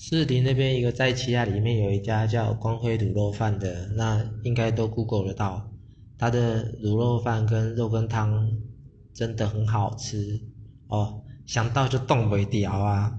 士林那边一个在旗亚里面有一家叫光辉卤肉饭的，那应该都 Google 得到。它的卤肉饭跟肉羹汤真的很好吃哦，想到就动不掉啊！